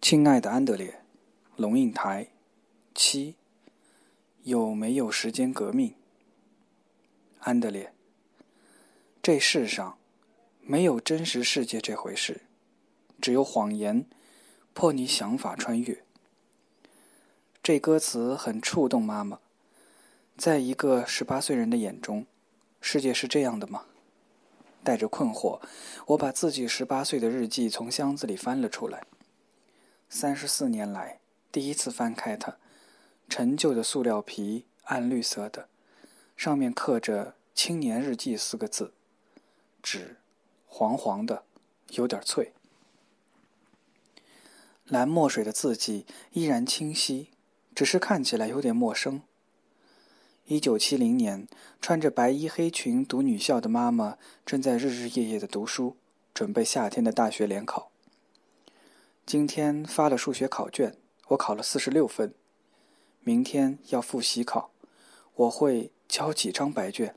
亲爱的安德烈，龙应台七，有没有时间革命？安德烈，这世上没有真实世界这回事，只有谎言迫你想法穿越。这歌词很触动妈妈。在一个十八岁人的眼中，世界是这样的吗？带着困惑，我把自己十八岁的日记从箱子里翻了出来。三十四年来，第一次翻开它，陈旧的塑料皮，暗绿色的，上面刻着“青年日记”四个字，纸黄黄的，有点脆。蓝墨水的字迹依然清晰，只是看起来有点陌生。一九七零年，穿着白衣黑裙读女校的妈妈正在日日夜夜的读书，准备夏天的大学联考。今天发了数学考卷，我考了四十六分。明天要复习考，我会交几张白卷？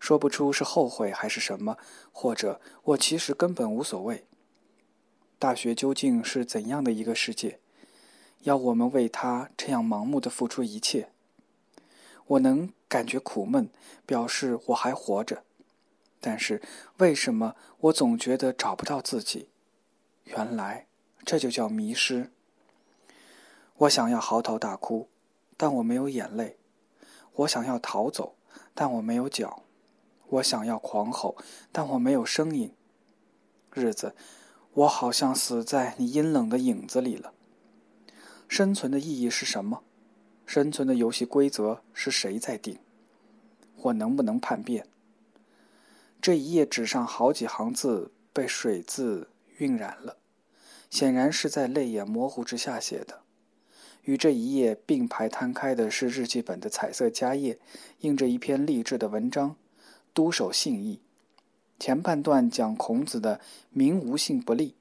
说不出是后悔还是什么，或者我其实根本无所谓。大学究竟是怎样的一个世界？要我们为他这样盲目的付出一切？我能感觉苦闷，表示我还活着。但是为什么我总觉得找不到自己？原来。这就叫迷失。我想要嚎啕大哭，但我没有眼泪；我想要逃走，但我没有脚；我想要狂吼，但我没有声音。日子，我好像死在你阴冷的影子里了。生存的意义是什么？生存的游戏规则是谁在定？我能不能叛变？这一页纸上好几行字被水渍晕染了。显然是在泪眼模糊之下写的。与这一页并排摊开的是日记本的彩色夹页，印着一篇励志的文章，《都守信义》。前半段讲孔子的“民无信不立”，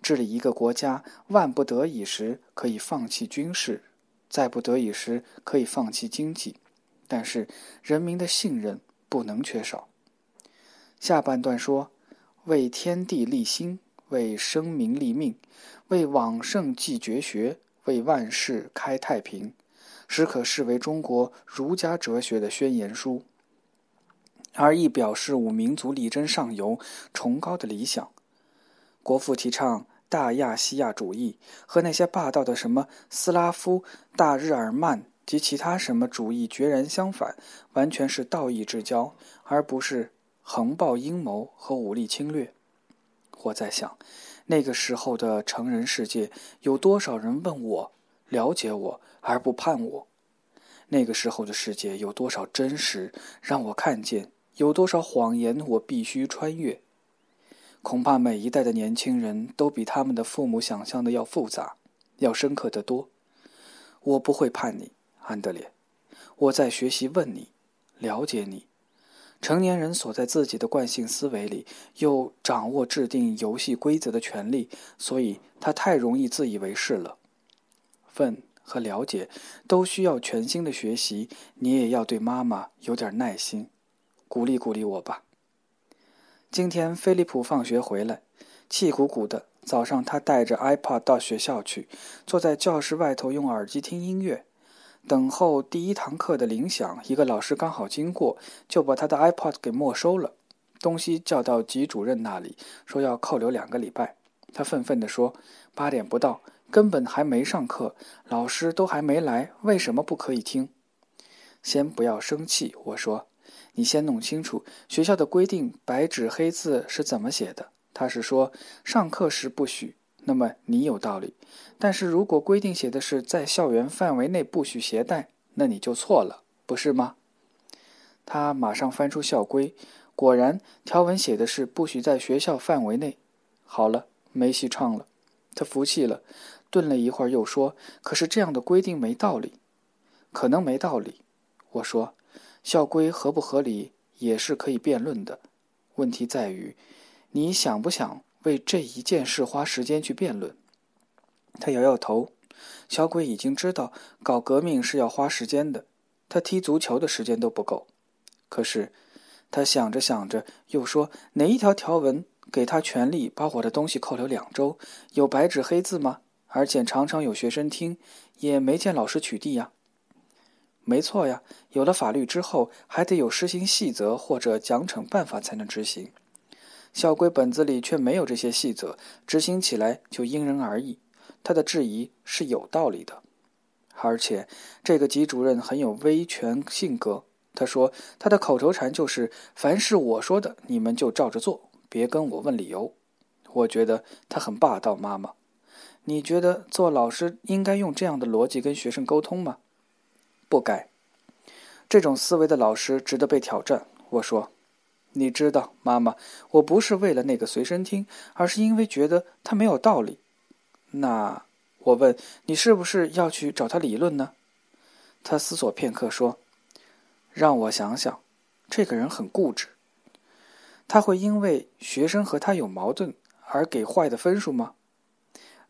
治理一个国家，万不得已时可以放弃军事，再不得已时可以放弃经济，但是人民的信任不能缺少。下半段说：“为天地立心。”为生民立命，为往圣继绝学，为万世开太平，实可视为中国儒家哲学的宣言书，而亦表示五民族力争上游、崇高的理想。国父提倡大亚细亚主义，和那些霸道的什么斯拉夫、大日耳曼及其他什么主义决然相反，完全是道义之交，而不是横暴阴谋和武力侵略。我在想，那个时候的成人世界，有多少人问我、了解我而不盼我？那个时候的世界有多少真实让我看见？有多少谎言我必须穿越？恐怕每一代的年轻人都比他们的父母想象的要复杂，要深刻得多。我不会叛你，安德烈。我在学习问你，了解你。成年人锁在自己的惯性思维里，又掌握制定游戏规则的权利，所以他太容易自以为是了。问和了解都需要全新的学习，你也要对妈妈有点耐心，鼓励鼓励我吧。今天菲利普放学回来，气鼓鼓的。早上他带着 iPod 到学校去，坐在教室外头用耳机听音乐。等候第一堂课的铃响，一个老师刚好经过，就把他的 iPod 给没收了，东西叫到级主任那里，说要扣留两个礼拜。他愤愤地说：“八点不到，根本还没上课，老师都还没来，为什么不可以听？”先不要生气，我说：“你先弄清楚学校的规定，白纸黑字是怎么写的。他是说上课时不许。”那么你有道理，但是如果规定写的是在校园范围内不许携带，那你就错了，不是吗？他马上翻出校规，果然条文写的是不许在学校范围内。好了，没戏唱了。他服气了，顿了一会儿又说：“可是这样的规定没道理，可能没道理。”我说：“校规合不合理也是可以辩论的，问题在于你想不想。”为这一件事花时间去辩论，他摇摇头。小鬼已经知道搞革命是要花时间的，他踢足球的时间都不够。可是，他想着想着，又说：“哪一条条文给他权利把我的东西扣留两周？有白纸黑字吗？而且常常有学生听，也没见老师取缔呀。没错呀，有了法律之后，还得有施行细则或者奖惩办法才能执行。校规本子里却没有这些细则，执行起来就因人而异。他的质疑是有道理的，而且这个级主任很有威权性格。他说他的口头禅就是：“凡是我说的，你们就照着做，别跟我问理由。”我觉得他很霸道。妈妈，你觉得做老师应该用这样的逻辑跟学生沟通吗？不该。这种思维的老师值得被挑战。我说。你知道，妈妈，我不是为了那个随身听，而是因为觉得他没有道理。那我问你，是不是要去找他理论呢？他思索片刻说：“让我想想，这个人很固执。他会因为学生和他有矛盾而给坏的分数吗？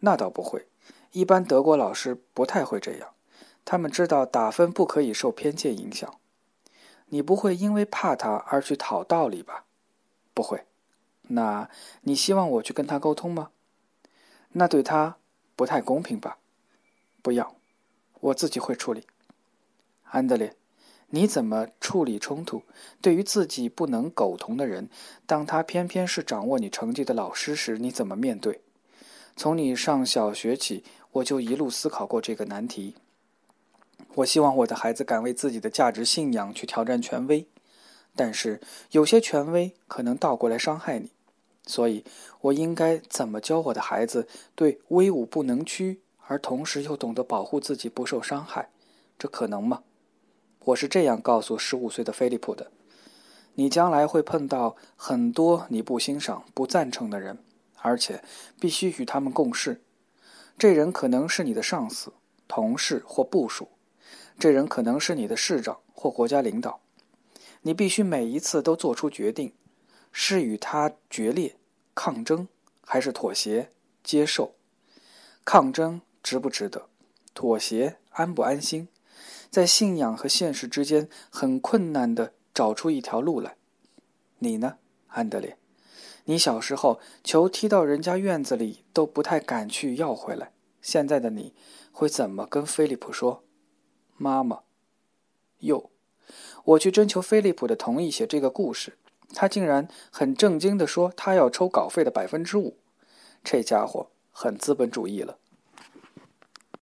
那倒不会，一般德国老师不太会这样。他们知道打分不可以受偏见影响。”你不会因为怕他而去讨道理吧？不会。那你希望我去跟他沟通吗？那对他不太公平吧？不要，我自己会处理。安德烈，你怎么处理冲突？对于自己不能苟同的人，当他偏偏是掌握你成绩的老师时，你怎么面对？从你上小学起，我就一路思考过这个难题。我希望我的孩子敢为自己的价值信仰去挑战权威，但是有些权威可能倒过来伤害你，所以我应该怎么教我的孩子对威武不能屈，而同时又懂得保护自己不受伤害？这可能吗？我是这样告诉十五岁的菲利普的：你将来会碰到很多你不欣赏、不赞成的人，而且必须与他们共事。这人可能是你的上司、同事或部属。这人可能是你的市长或国家领导，你必须每一次都做出决定：是与他决裂、抗争，还是妥协、接受？抗争值不值得？妥协安不安心？在信仰和现实之间，很困难的找出一条路来。你呢，安德烈？你小时候球踢到人家院子里都不太敢去要回来，现在的你会怎么跟菲利普说？妈妈，哟，我去征求菲利普的同意写这个故事，他竟然很正经地说他要抽稿费的百分之五，这家伙很资本主义了。